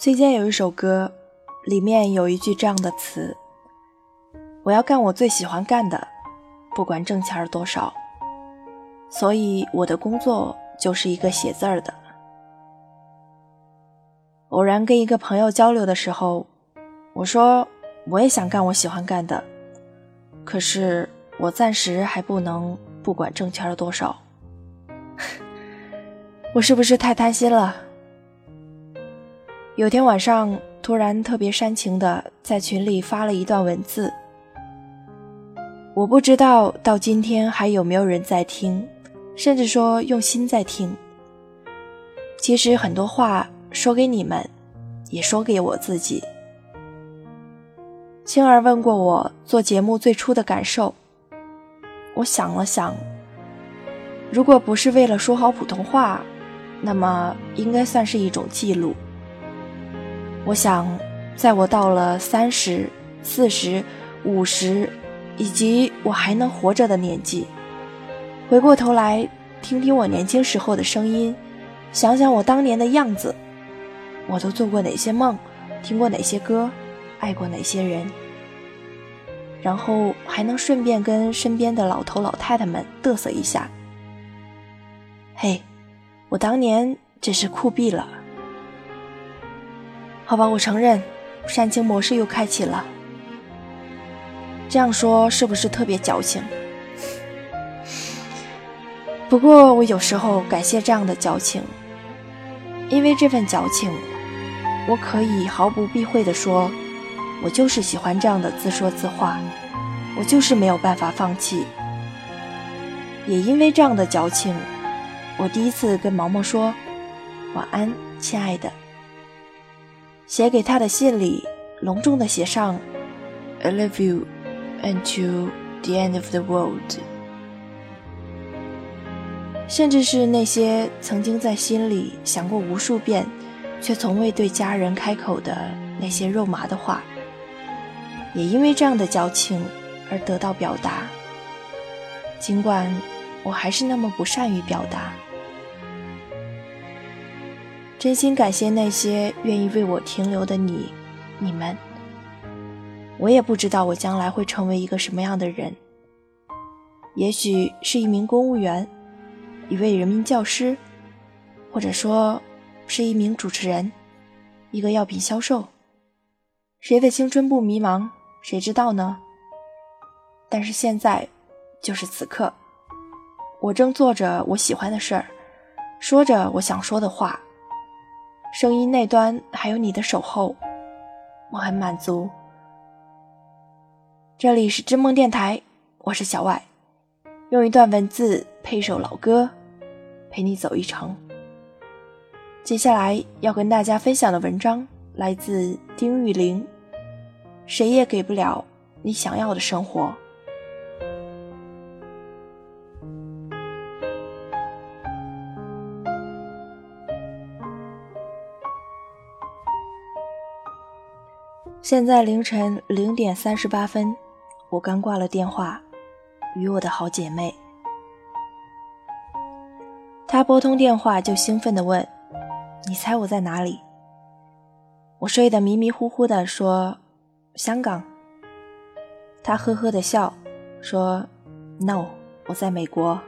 崔健有一首歌，里面有一句这样的词：“我要干我最喜欢干的，不管挣钱多少。”所以我的工作就是一个写字儿的。偶然跟一个朋友交流的时候，我说我也想干我喜欢干的，可是我暂时还不能不管挣钱多少。我是不是太贪心了？有天晚上，突然特别煽情的在群里发了一段文字。我不知道到今天还有没有人在听，甚至说用心在听。其实很多话说给你们，也说给我自己。青儿问过我做节目最初的感受，我想了想，如果不是为了说好普通话，那么应该算是一种记录。我想，在我到了三十四十五十，以及我还能活着的年纪，回过头来听听我年轻时候的声音，想想我当年的样子，我都做过哪些梦，听过哪些歌，爱过哪些人，然后还能顺便跟身边的老头老太太们嘚瑟一下。嘿，我当年真是酷毙了。好吧，我承认，煽情模式又开启了。这样说是不是特别矫情？不过我有时候感谢这样的矫情，因为这份矫情，我可以毫不避讳地说，我就是喜欢这样的自说自话，我就是没有办法放弃。也因为这样的矫情，我第一次跟毛毛说晚安，亲爱的。写给他的信里，隆重的写上 "I love you until the end of the world"，甚至是那些曾经在心里想过无数遍，却从未对家人开口的那些肉麻的话，也因为这样的矫情而得到表达。尽管我还是那么不善于表达。真心感谢那些愿意为我停留的你、你们。我也不知道我将来会成为一个什么样的人，也许是一名公务员，一位人民教师，或者说是一名主持人，一个药品销售。谁的青春不迷茫？谁知道呢？但是现在，就是此刻，我正做着我喜欢的事儿，说着我想说的话。声音那端还有你的守候，我很满足。这里是知梦电台，我是小外，用一段文字配一首老歌，陪你走一程。接下来要跟大家分享的文章来自丁玉玲，谁也给不了你想要的生活。现在凌晨零点三十八分，我刚挂了电话，与我的好姐妹。她拨通电话就兴奋地问：“你猜我在哪里？”我睡得迷迷糊糊的说：“香港。”她呵呵的笑说：“No，我在美国。”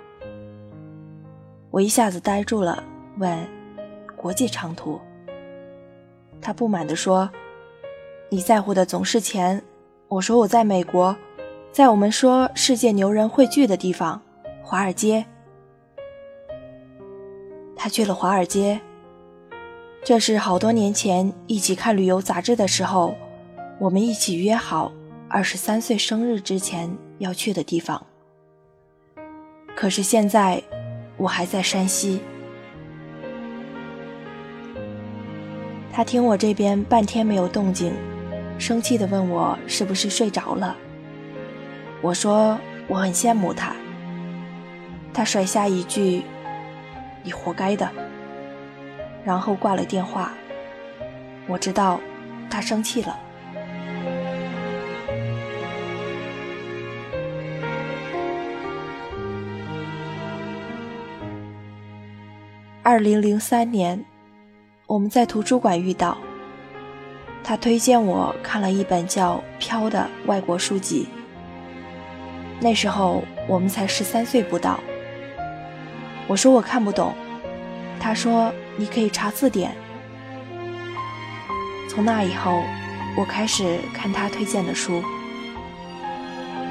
我一下子呆住了，问：“国际长途？”她不满地说。你在乎的总是钱。我说我在美国，在我们说世界牛人汇聚的地方——华尔街。他去了华尔街。这是好多年前一起看旅游杂志的时候，我们一起约好二十三岁生日之前要去的地方。可是现在，我还在山西。他听我这边半天没有动静。生气地问我是不是睡着了？我说我很羡慕他。他甩下一句：“你活该的。”然后挂了电话。我知道他生气了。二零零三年，我们在图书馆遇到。他推荐我看了一本叫《飘》的外国书籍。那时候我们才十三岁不到。我说我看不懂，他说你可以查字典。从那以后，我开始看他推荐的书。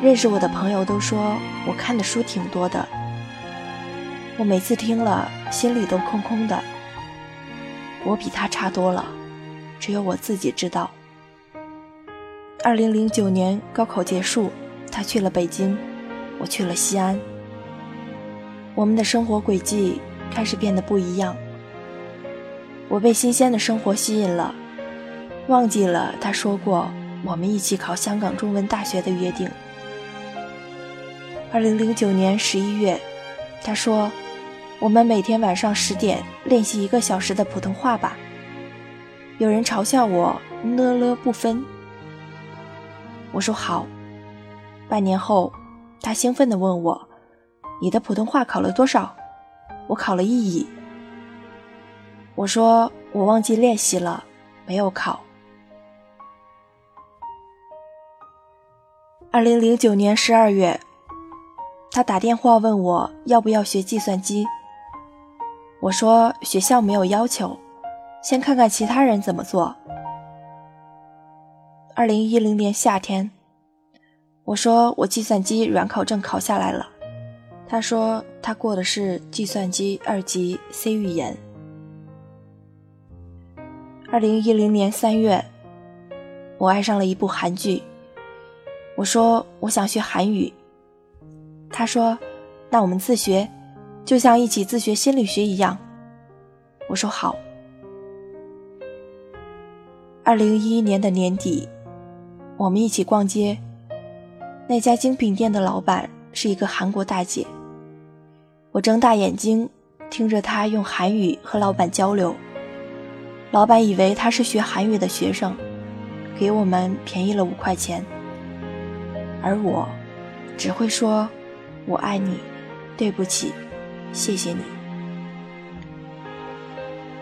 认识我的朋友都说我看的书挺多的。我每次听了，心里都空空的。我比他差多了，只有我自己知道。二零零九年高考结束，他去了北京，我去了西安。我们的生活轨迹开始变得不一样。我被新鲜的生活吸引了，忘记了他说过我们一起考香港中文大学的约定。二零零九年十一月，他说。我们每天晚上十点练习一个小时的普通话吧。有人嘲笑我呢了不分，我说好。半年后，他兴奋地问我：“你的普通话考了多少？”我考了一乙。我说我忘记练习了，没有考。二零零九年十二月，他打电话问我要不要学计算机。我说学校没有要求，先看看其他人怎么做。二零一零年夏天，我说我计算机软考证考下来了，他说他过的是计算机二级 C 语言。二零一零年三月，我爱上了一部韩剧，我说我想学韩语，他说那我们自学。就像一起自学心理学一样，我说好。二零一一年的年底，我们一起逛街，那家精品店的老板是一个韩国大姐。我睁大眼睛听着她用韩语和老板交流，老板以为她是学韩语的学生，给我们便宜了五块钱，而我只会说“我爱你，对不起”。谢谢你。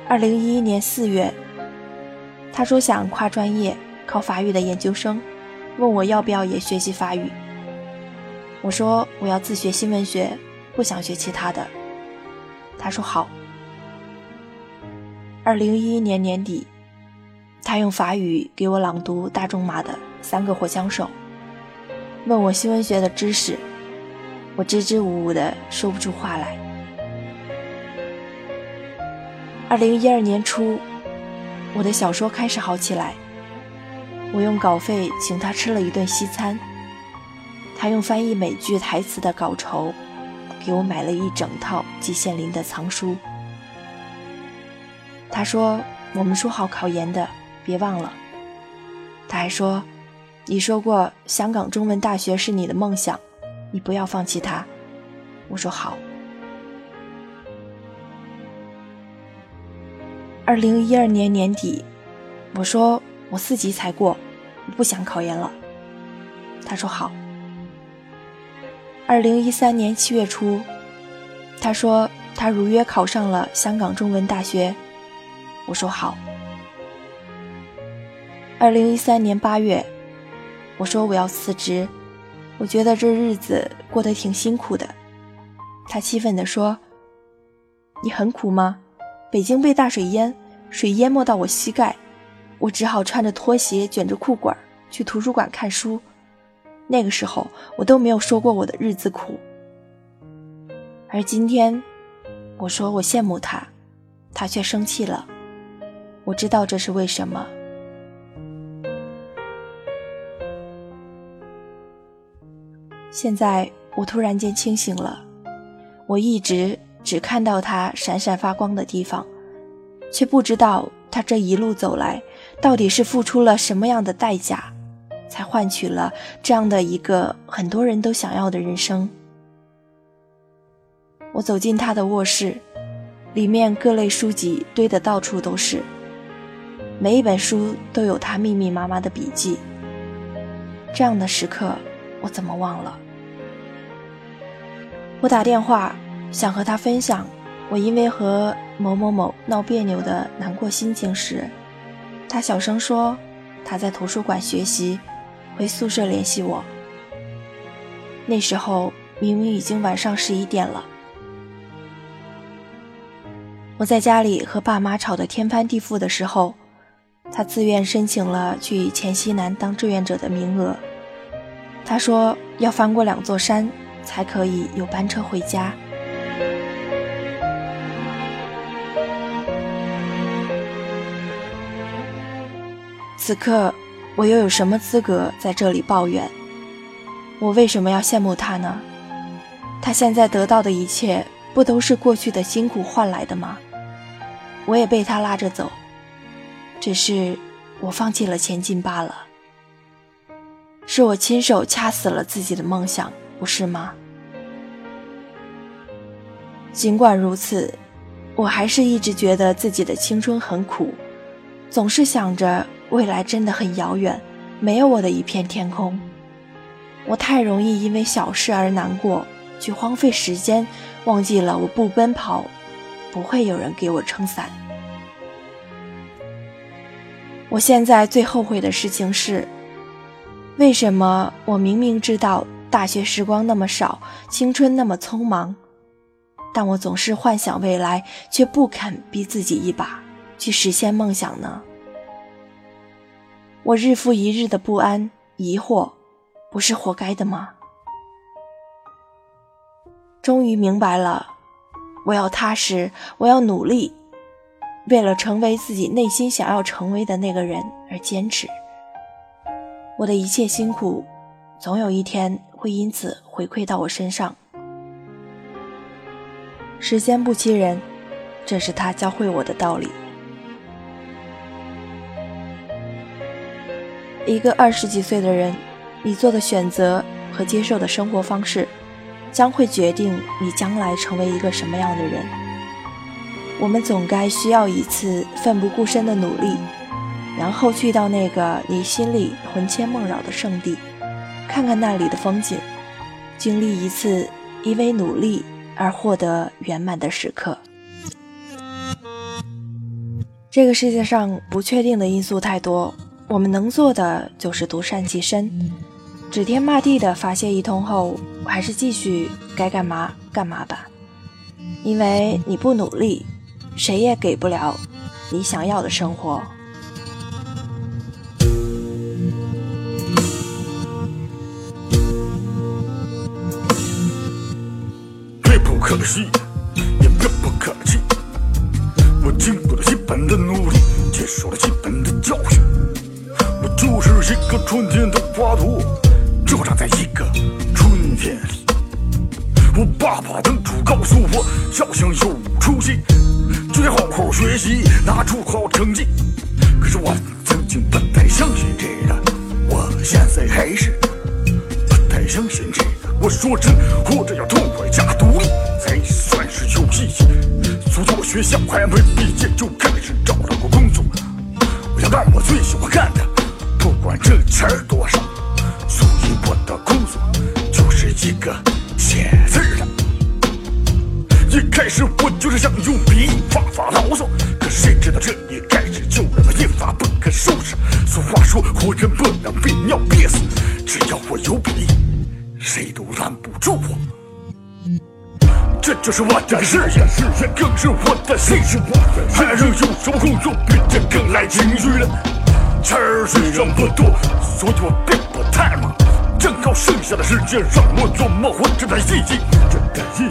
二零一一年四月，他说想跨专业考法语的研究生，问我要不要也学习法语。我说我要自学新闻学，不想学其他的。他说好。二零一一年年底，他用法语给我朗读大仲马的《三个火枪手》，问我新闻学的知识，我支支吾吾的说不出话来。二零一二年初，我的小说开始好起来。我用稿费请他吃了一顿西餐，他用翻译美剧台词的稿酬给我买了一整套季羡林的藏书。他说：“我们说好考研的，别忘了。”他还说：“你说过香港中文大学是你的梦想，你不要放弃它。”我说：“好。”二零一二年年底，我说我四级才过，我不想考研了。他说好。二零一三年七月初，他说他如约考上了香港中文大学，我说好。二零一三年八月，我说我要辞职，我觉得这日子过得挺辛苦的。他气愤地说：“你很苦吗？”北京被大水淹，水淹没到我膝盖，我只好穿着拖鞋卷着裤管去图书馆看书。那个时候我都没有说过我的日子苦，而今天我说我羡慕他，他却生气了。我知道这是为什么。现在我突然间清醒了，我一直。只看到他闪闪发光的地方，却不知道他这一路走来，到底是付出了什么样的代价，才换取了这样的一个很多人都想要的人生。我走进他的卧室，里面各类书籍堆得到处都是，每一本书都有他密密麻麻的笔记。这样的时刻，我怎么忘了？我打电话。想和他分享我因为和某某某闹别扭的难过心情时，他小声说：“他在图书馆学习，回宿舍联系我。那时候明明已经晚上十一点了。我在家里和爸妈吵得天翻地覆的时候，他自愿申请了去黔西南当志愿者的名额。他说要翻过两座山才可以有班车回家。此刻，我又有什么资格在这里抱怨？我为什么要羡慕他呢？他现在得到的一切，不都是过去的辛苦换来的吗？我也被他拉着走，只是我放弃了前进罢了。是我亲手掐死了自己的梦想，不是吗？尽管如此，我还是一直觉得自己的青春很苦，总是想着。未来真的很遥远，没有我的一片天空。我太容易因为小事而难过，去荒废时间，忘记了我不奔跑，不会有人给我撑伞。我现在最后悔的事情是，为什么我明明知道大学时光那么少，青春那么匆忙，但我总是幻想未来，却不肯逼自己一把去实现梦想呢？我日复一日的不安、疑惑，不是活该的吗？终于明白了，我要踏实，我要努力，为了成为自己内心想要成为的那个人而坚持。我的一切辛苦，总有一天会因此回馈到我身上。时间不欺人，这是他教会我的道理。一个二十几岁的人，你做的选择和接受的生活方式，将会决定你将来成为一个什么样的人。我们总该需要一次奋不顾身的努力，然后去到那个你心里魂牵梦绕的圣地，看看那里的风景，经历一次因为努力而获得圆满的时刻。这个世界上不确定的因素太多。我们能做的就是独善其身，指天骂地的发泄一通后，还是继续该干嘛干嘛吧。因为你不努力，谁也给不了你想要的生活。可惜，要想有出息，就得好好学习，拿出好成绩。可是我曾经不太相信这个，我现在还是不太相信这个。我说真，活着要痛快加独立，才算是有意义。所以我学校还没毕业就开始找到个工作，我要干我最喜欢干的。不管挣钱多少，所以我的工作就是一个写字。开始我就是想用笔发发牢骚，可谁知道这一开始就让我一发不可收拾。俗话说，活人不能憋尿憋死，只要我有笔，谁都拦不住我。这就是我的事业，事业更是我的兴趣。还能有什么工作比这更来精致的？钱儿虽然不多，所以我并不太忙。正好剩下的时间让我琢磨活着的意义。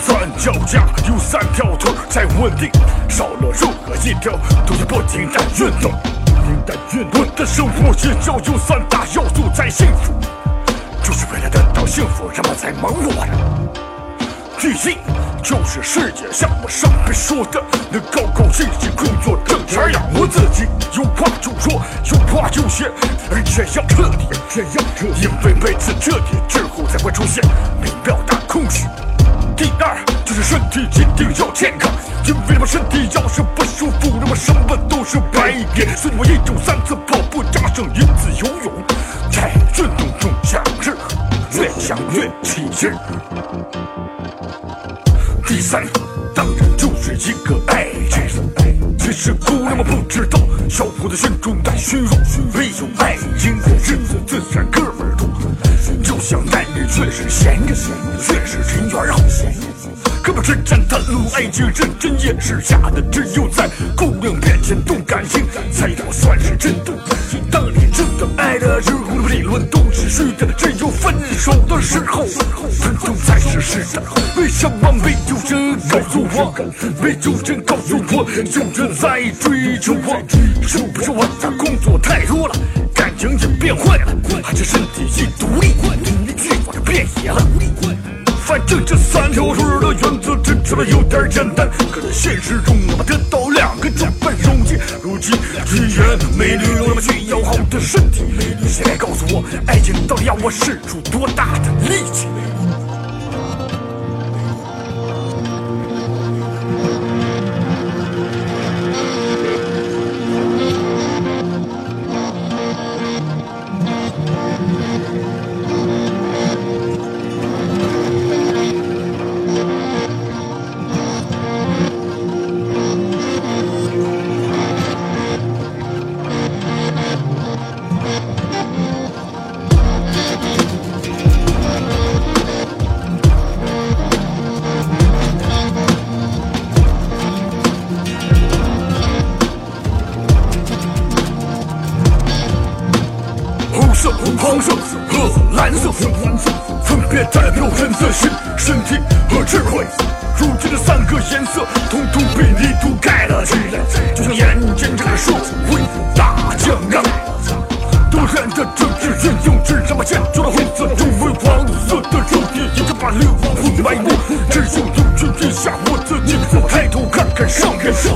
三脚架有三条腿才稳定，少了任何一条都要不停的运动。我的生活也要有三大要素才幸福，就是为了得到幸福，人们才忙碌着。第一，就是世界像我上面说的，能高高兴兴工作挣钱养活自己。有话就说，有话就写，而且要彻底，这样彻底。因为每次彻底之后，才会出现美妙的空虚。第二，就是身体一定要健康，因为我身体要是不舒服，那么什么都是白给。所以我一周三次跑步，加上一次游泳，在运动中享受，越想越起劲。第三，当然就是一个爱情。其实姑娘们不知道，小伙子心中带虚荣，没有爱情的日子自然哥们儿多。就像男人却是闲着，却是人缘好。哥们之间袒露爱情，认真也是假的，只有在姑娘面前动感情，才能算是真动感情。当你真的爱的时候，理论都是虚的，只有分手的时候，分手才是实的。为什么没有人告诉我？没有人告诉我，有人在追求我？是不是我的工作太多了，感情也变坏了，还是身体已独立，欲望也变野了？反正这三条腿的原则听起来有点简单，可在现实中我们得到两个搅拌容器。如今只言美女有那么需要好的身体，谁来告诉我，爱情到底要我使出多大的力气？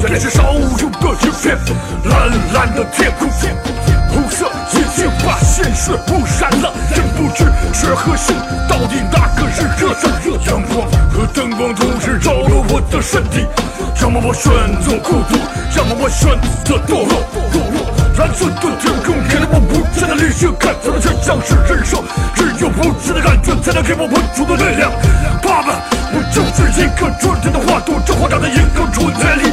原来是少有的一片蓝蓝的天空。红色已经把鲜血污染了，真不知血和心到底哪个是热的？阳光和灯光同时照耀我的身体，要么我选择孤独，要么我选择堕落。堕落。蓝色的天空给了我无限的理性，看到的却像是人生，只有无限的感觉才能给我稳住的力量。爸爸，我就是一个春天的花朵，这花长在一个春天里，